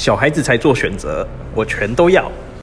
小孩子才做选择我全都要。